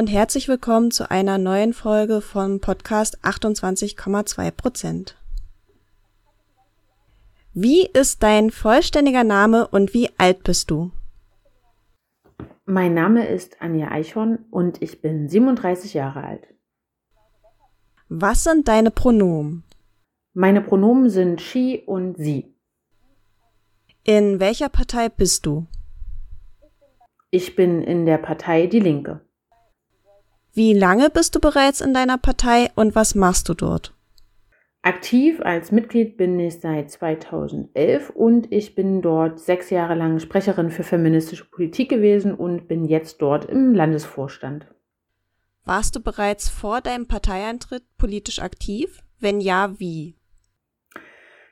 Und herzlich willkommen zu einer neuen Folge von Podcast 28,2 Prozent. Wie ist dein vollständiger Name und wie alt bist du? Mein Name ist Anja Eichhorn und ich bin 37 Jahre alt. Was sind deine Pronomen? Meine Pronomen sind she und sie. In welcher Partei bist du? Ich bin in der Partei Die Linke. Wie lange bist du bereits in deiner Partei und was machst du dort? Aktiv als Mitglied bin ich seit 2011 und ich bin dort sechs Jahre lang Sprecherin für feministische Politik gewesen und bin jetzt dort im Landesvorstand. Warst du bereits vor deinem Parteieintritt politisch aktiv? Wenn ja, wie?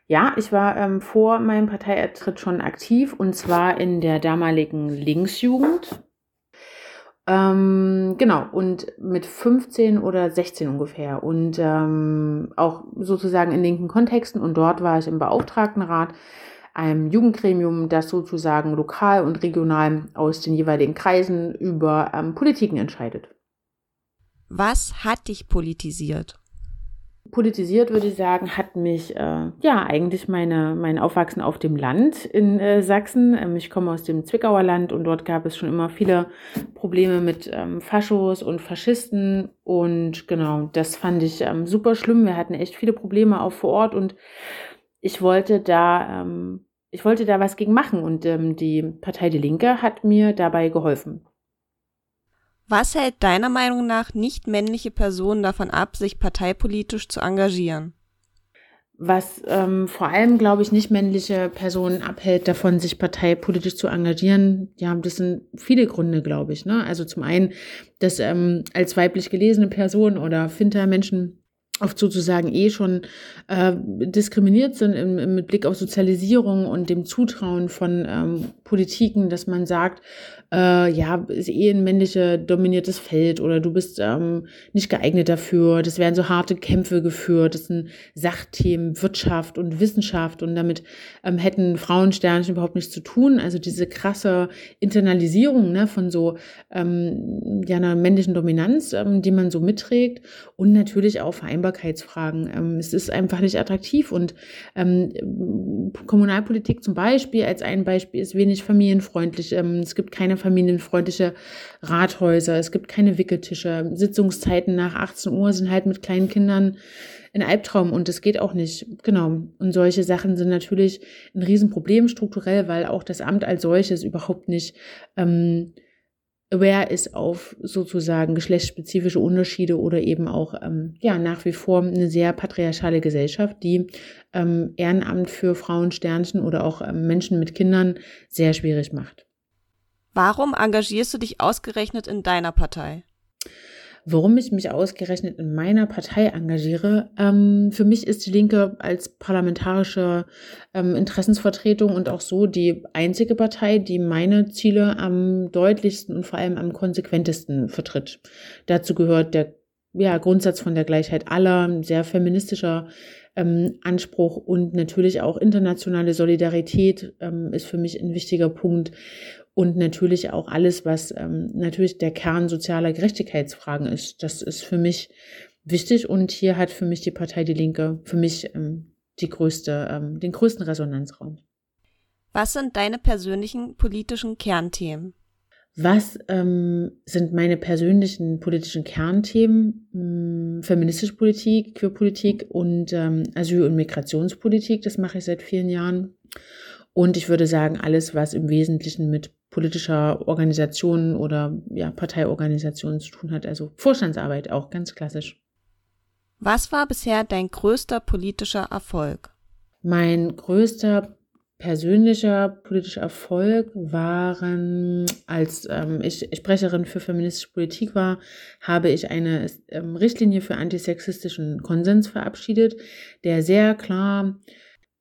Ja, ich war ähm, vor meinem Parteieintritt schon aktiv und zwar in der damaligen Linksjugend. Ähm, genau, und mit 15 oder 16 ungefähr. Und ähm, auch sozusagen in linken Kontexten. Und dort war ich im Beauftragtenrat, einem Jugendgremium, das sozusagen lokal und regional aus den jeweiligen Kreisen über ähm, Politiken entscheidet. Was hat dich politisiert? Politisiert, würde ich sagen, hat mich äh, ja eigentlich meine, mein Aufwachsen auf dem Land in äh, Sachsen. Ähm, ich komme aus dem Zwickauer Land und dort gab es schon immer viele Probleme mit ähm, Faschos und Faschisten. Und genau, das fand ich ähm, super schlimm. Wir hatten echt viele Probleme auch vor Ort und ich wollte da, ähm, ich wollte da was gegen machen. Und ähm, die Partei Die Linke hat mir dabei geholfen. Was hält deiner Meinung nach nicht männliche Personen davon ab, sich parteipolitisch zu engagieren? Was ähm, vor allem, glaube ich, nicht männliche Personen abhält, davon sich parteipolitisch zu engagieren, ja, das sind viele Gründe, glaube ich. Ne? Also zum einen, dass ähm, als weiblich gelesene Person oder Finter-Menschen oft sozusagen eh schon äh, diskriminiert sind im, im, mit Blick auf Sozialisierung und dem Zutrauen von ähm, Politiken, dass man sagt, äh, ja, ist eh ein männliche dominiertes Feld oder du bist ähm, nicht geeignet dafür. Das werden so harte Kämpfe geführt. Das sind Sachthemen, Wirtschaft und Wissenschaft und damit ähm, hätten Frauensternchen überhaupt nichts zu tun. Also diese krasse Internalisierung ne, von so ähm, ja, einer männlichen Dominanz, ähm, die man so mitträgt und natürlich auch Vereinbarkeitsfragen. Ähm, es ist einfach nicht attraktiv und ähm, Kommunalpolitik zum Beispiel als ein Beispiel ist wenig familienfreundlich. Ähm, es gibt keine familienfreundliche Rathäuser, es gibt keine Wickeltische. Sitzungszeiten nach 18 Uhr sind halt mit kleinen Kindern ein Albtraum und das geht auch nicht. Genau. Und solche Sachen sind natürlich ein Riesenproblem strukturell, weil auch das Amt als solches überhaupt nicht ähm, aware ist auf sozusagen geschlechtsspezifische Unterschiede oder eben auch ähm, ja nach wie vor eine sehr patriarchale Gesellschaft, die ähm, Ehrenamt für Frauen, Sternchen oder auch ähm, Menschen mit Kindern sehr schwierig macht. Warum engagierst du dich ausgerechnet in deiner Partei? Warum ich mich ausgerechnet in meiner Partei engagiere, ähm, für mich ist die Linke als parlamentarische ähm, Interessensvertretung und auch so die einzige Partei, die meine Ziele am deutlichsten und vor allem am konsequentesten vertritt. Dazu gehört der ja, Grundsatz von der Gleichheit aller, sehr feministischer ähm, Anspruch und natürlich auch internationale Solidarität ähm, ist für mich ein wichtiger Punkt und natürlich auch alles, was ähm, natürlich der Kern sozialer Gerechtigkeitsfragen ist. Das ist für mich wichtig und hier hat für mich die Partei Die Linke für mich ähm, die größte, ähm, den größten Resonanzraum. Was sind deine persönlichen politischen Kernthemen? Was ähm, sind meine persönlichen politischen Kernthemen? Hm, feministische Politik, Queerpolitik und ähm, Asyl- und Migrationspolitik. Das mache ich seit vielen Jahren. Und ich würde sagen, alles, was im Wesentlichen mit politischer Organisation oder ja, Parteiorganisation zu tun hat, also Vorstandsarbeit auch ganz klassisch. Was war bisher dein größter politischer Erfolg? Mein größter persönlicher politischer Erfolg waren, als ähm, ich Sprecherin für feministische Politik war, habe ich eine ähm, Richtlinie für antisexistischen Konsens verabschiedet, der sehr klar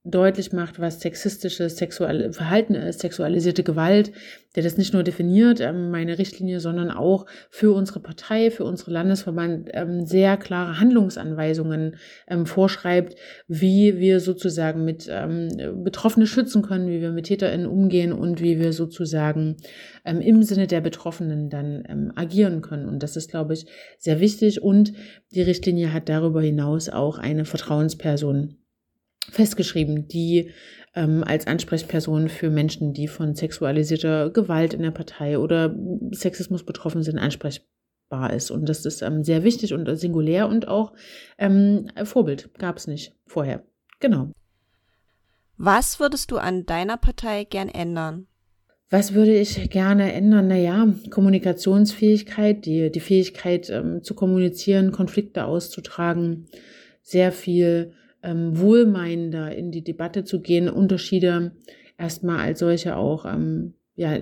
deutlich macht, was sexistisches sexuelle Verhalten ist, sexualisierte Gewalt, der das nicht nur definiert, ähm, meine Richtlinie, sondern auch für unsere Partei, für unsere Landesverband ähm, sehr klare Handlungsanweisungen ähm, vorschreibt, wie wir sozusagen mit ähm, Betroffene schützen können, wie wir mit TäterInnen umgehen und wie wir sozusagen ähm, im Sinne der Betroffenen dann ähm, agieren können. Und das ist, glaube ich, sehr wichtig. Und die Richtlinie hat darüber hinaus auch eine Vertrauensperson festgeschrieben, die ähm, als Ansprechperson für Menschen, die von sexualisierter Gewalt in der Partei oder Sexismus betroffen sind, ansprechbar ist. Und das ist ähm, sehr wichtig und singulär und auch ähm, Vorbild gab es nicht vorher. Genau. Was würdest du an deiner Partei gern ändern? Was würde ich gerne ändern? Naja, Kommunikationsfähigkeit, die, die Fähigkeit ähm, zu kommunizieren, Konflikte auszutragen, sehr viel ähm, wohlmeinender in die Debatte zu gehen, Unterschiede erstmal als solche auch ähm, ja,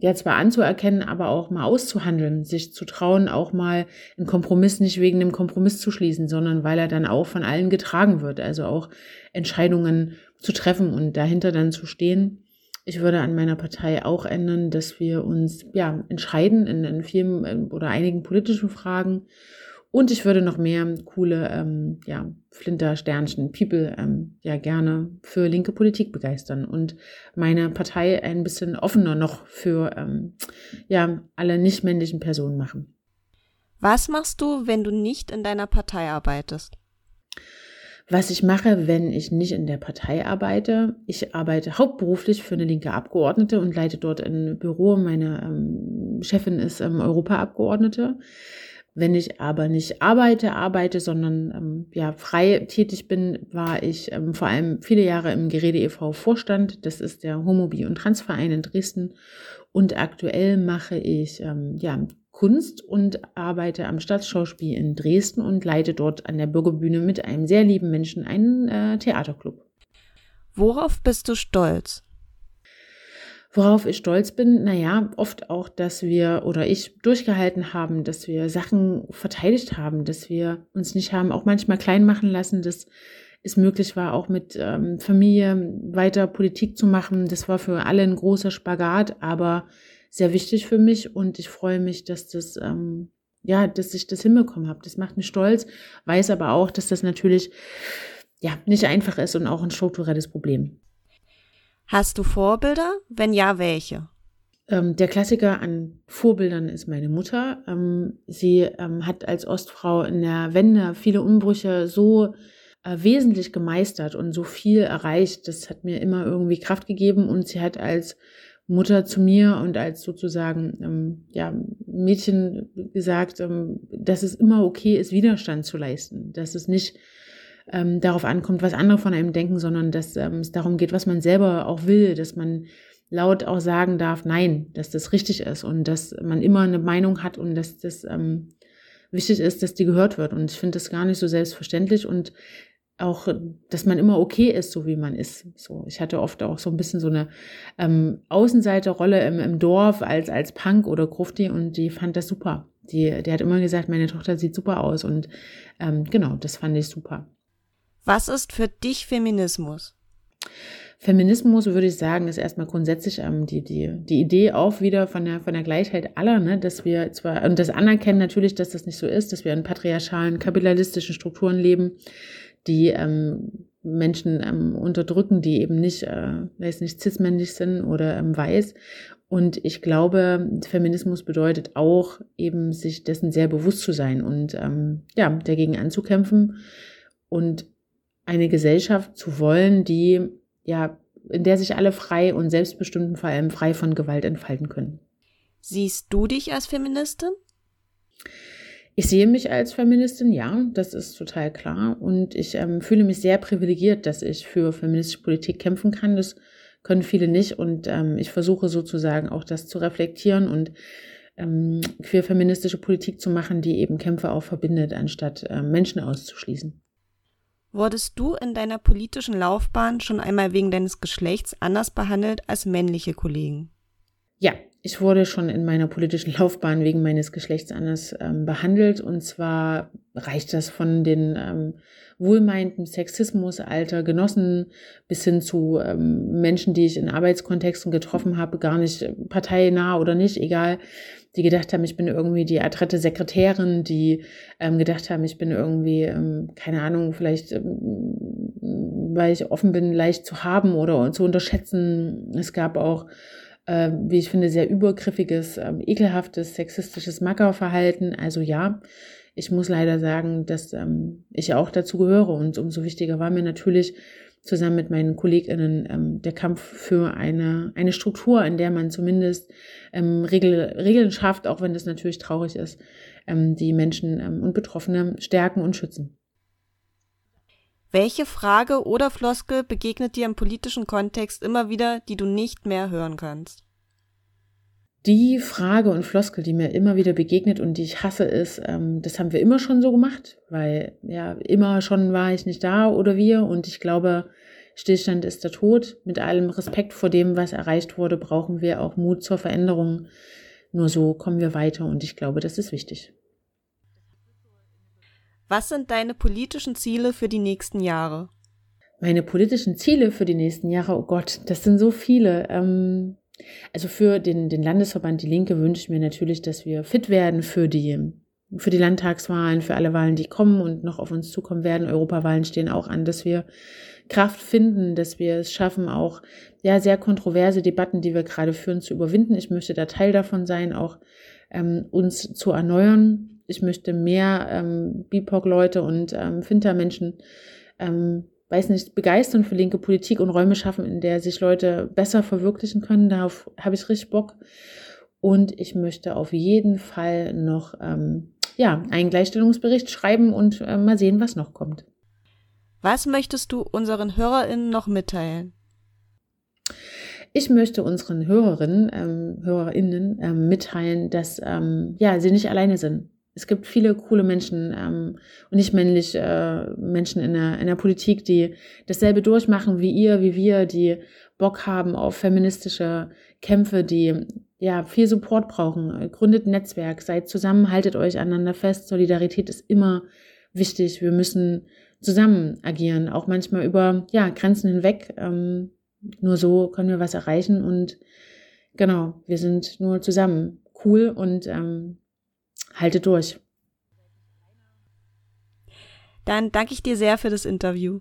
ja zwar anzuerkennen, aber auch mal auszuhandeln, sich zu trauen, auch mal einen Kompromiss nicht wegen dem Kompromiss zu schließen, sondern weil er dann auch von allen getragen wird, also auch Entscheidungen zu treffen und dahinter dann zu stehen. Ich würde an meiner Partei auch ändern, dass wir uns ja entscheiden in, in vielen ähm, oder einigen politischen Fragen und ich würde noch mehr coole, ähm, ja, Flinter, Sternchen, People, ähm, ja, gerne für linke Politik begeistern und meine Partei ein bisschen offener noch für, ähm, ja, alle nicht männlichen Personen machen. Was machst du, wenn du nicht in deiner Partei arbeitest? Was ich mache, wenn ich nicht in der Partei arbeite, ich arbeite hauptberuflich für eine linke Abgeordnete und leite dort ein Büro. Meine ähm, Chefin ist ähm, Europaabgeordnete. Wenn ich aber nicht arbeite, arbeite, sondern ähm, ja frei tätig bin, war ich ähm, vor allem viele Jahre im Gerede e.V. Vorstand. Das ist der Homo, Bi und Transverein in Dresden. Und aktuell mache ich ähm, ja Kunst und arbeite am Stadtschauspiel in Dresden und leite dort an der Bürgerbühne mit einem sehr lieben Menschen einen äh, Theaterclub. Worauf bist du stolz? Worauf ich stolz bin, naja, oft auch, dass wir oder ich durchgehalten haben, dass wir Sachen verteidigt haben, dass wir uns nicht haben auch manchmal klein machen lassen, dass es möglich war, auch mit ähm, Familie weiter Politik zu machen. Das war für alle ein großer Spagat, aber sehr wichtig für mich und ich freue mich, dass das ähm, ja, dass ich das hinbekommen habe. Das macht mich stolz, weiß aber auch, dass das natürlich ja nicht einfach ist und auch ein strukturelles Problem. Hast du Vorbilder? Wenn ja, welche? Ähm, der Klassiker an Vorbildern ist meine Mutter. Ähm, sie ähm, hat als Ostfrau in der Wende viele Umbrüche so äh, wesentlich gemeistert und so viel erreicht. Das hat mir immer irgendwie Kraft gegeben und sie hat als Mutter zu mir und als sozusagen ähm, ja, Mädchen gesagt, ähm, dass es immer okay ist, Widerstand zu leisten, dass es nicht ähm, darauf ankommt, was andere von einem denken, sondern dass ähm, es darum geht, was man selber auch will, dass man laut auch sagen darf, nein, dass das richtig ist und dass man immer eine Meinung hat und dass das ähm, wichtig ist, dass die gehört wird. Und ich finde das gar nicht so selbstverständlich und auch, dass man immer okay ist, so wie man ist. So, ich hatte oft auch so ein bisschen so eine ähm, Außenseiterrolle im, im Dorf als als Punk oder Grufti und die fand das super. Die, die hat immer gesagt, meine Tochter sieht super aus und ähm, genau, das fand ich super. Was ist für dich Feminismus? Feminismus, würde ich sagen, ist erstmal grundsätzlich ähm, die, die, die Idee auch wieder von der, von der Gleichheit aller, ne, dass wir zwar, und das anerkennen natürlich, dass das nicht so ist, dass wir in patriarchalen, kapitalistischen Strukturen leben, die ähm, Menschen ähm, unterdrücken, die eben nicht, äh, weiß nicht, cis-männlich sind oder ähm, weiß. Und ich glaube, Feminismus bedeutet auch eben, sich dessen sehr bewusst zu sein und ähm, ja, dagegen anzukämpfen und eine Gesellschaft zu wollen, die ja, in der sich alle frei und selbstbestimmt und vor allem frei von Gewalt entfalten können. Siehst du dich als Feministin? Ich sehe mich als Feministin, ja, das ist total klar. Und ich ähm, fühle mich sehr privilegiert, dass ich für feministische Politik kämpfen kann. Das können viele nicht. Und ähm, ich versuche sozusagen auch das zu reflektieren und ähm, für feministische Politik zu machen, die eben Kämpfe auch verbindet, anstatt äh, Menschen auszuschließen. Wurdest du in deiner politischen Laufbahn schon einmal wegen deines Geschlechts anders behandelt als männliche Kollegen? Ja, ich wurde schon in meiner politischen Laufbahn wegen meines Geschlechts anders ähm, behandelt. Und zwar reicht das von den ähm, wohlmeinten Sexismus alter Genossen bis hin zu ähm, Menschen, die ich in Arbeitskontexten getroffen habe, gar nicht parteinah oder nicht, egal, die gedacht haben, ich bin irgendwie die adrette Sekretärin, die ähm, gedacht haben, ich bin irgendwie, ähm, keine Ahnung, vielleicht, ähm, weil ich offen bin, leicht zu haben oder zu unterschätzen. Es gab auch äh, wie ich finde, sehr übergriffiges, äh, ekelhaftes, sexistisches Mackerverhalten. Also ja, ich muss leider sagen, dass ähm, ich auch dazu gehöre. Und umso wichtiger war mir natürlich zusammen mit meinen KollegInnen ähm, der Kampf für eine, eine Struktur, in der man zumindest ähm, Regel, Regeln schafft, auch wenn das natürlich traurig ist, ähm, die Menschen ähm, und Betroffene stärken und schützen. Welche Frage oder Floskel begegnet dir im politischen Kontext immer wieder, die du nicht mehr hören kannst? Die Frage und Floskel, die mir immer wieder begegnet und die ich hasse, ist, ähm, das haben wir immer schon so gemacht, weil ja, immer schon war ich nicht da oder wir und ich glaube, Stillstand ist der Tod. Mit allem Respekt vor dem, was erreicht wurde, brauchen wir auch Mut zur Veränderung. Nur so kommen wir weiter und ich glaube, das ist wichtig. Was sind deine politischen Ziele für die nächsten Jahre? Meine politischen Ziele für die nächsten Jahre, oh Gott, das sind so viele. Ähm, also für den, den Landesverband Die Linke wünsche ich mir natürlich, dass wir fit werden für die, für die Landtagswahlen, für alle Wahlen, die kommen und noch auf uns zukommen werden. Europawahlen stehen auch an, dass wir Kraft finden, dass wir es schaffen, auch ja sehr kontroverse Debatten, die wir gerade führen, zu überwinden. Ich möchte da Teil davon sein, auch ähm, uns zu erneuern. Ich möchte mehr ähm, BIPOC-Leute und ähm, Finter-Menschen ähm, weiß nicht, begeistern für linke Politik und Räume schaffen, in der sich Leute besser verwirklichen können. Darauf habe ich richtig Bock. Und ich möchte auf jeden Fall noch ähm, ja, einen Gleichstellungsbericht schreiben und äh, mal sehen, was noch kommt. Was möchtest du unseren HörerInnen noch mitteilen? Ich möchte unseren Hörerinnen, ähm, HörerInnen ähm, mitteilen, dass ähm, ja, sie nicht alleine sind es gibt viele coole Menschen ähm, und nicht männlich äh, Menschen in der, in der Politik, die dasselbe durchmachen wie ihr, wie wir, die Bock haben auf feministische Kämpfe, die ja viel Support brauchen. Gründet ein Netzwerk, seid zusammen, haltet euch aneinander fest. Solidarität ist immer wichtig. Wir müssen zusammen agieren, auch manchmal über ja, Grenzen hinweg. Ähm, nur so können wir was erreichen und genau, wir sind nur zusammen cool und ähm, halte durch. Dann danke ich dir sehr für das Interview.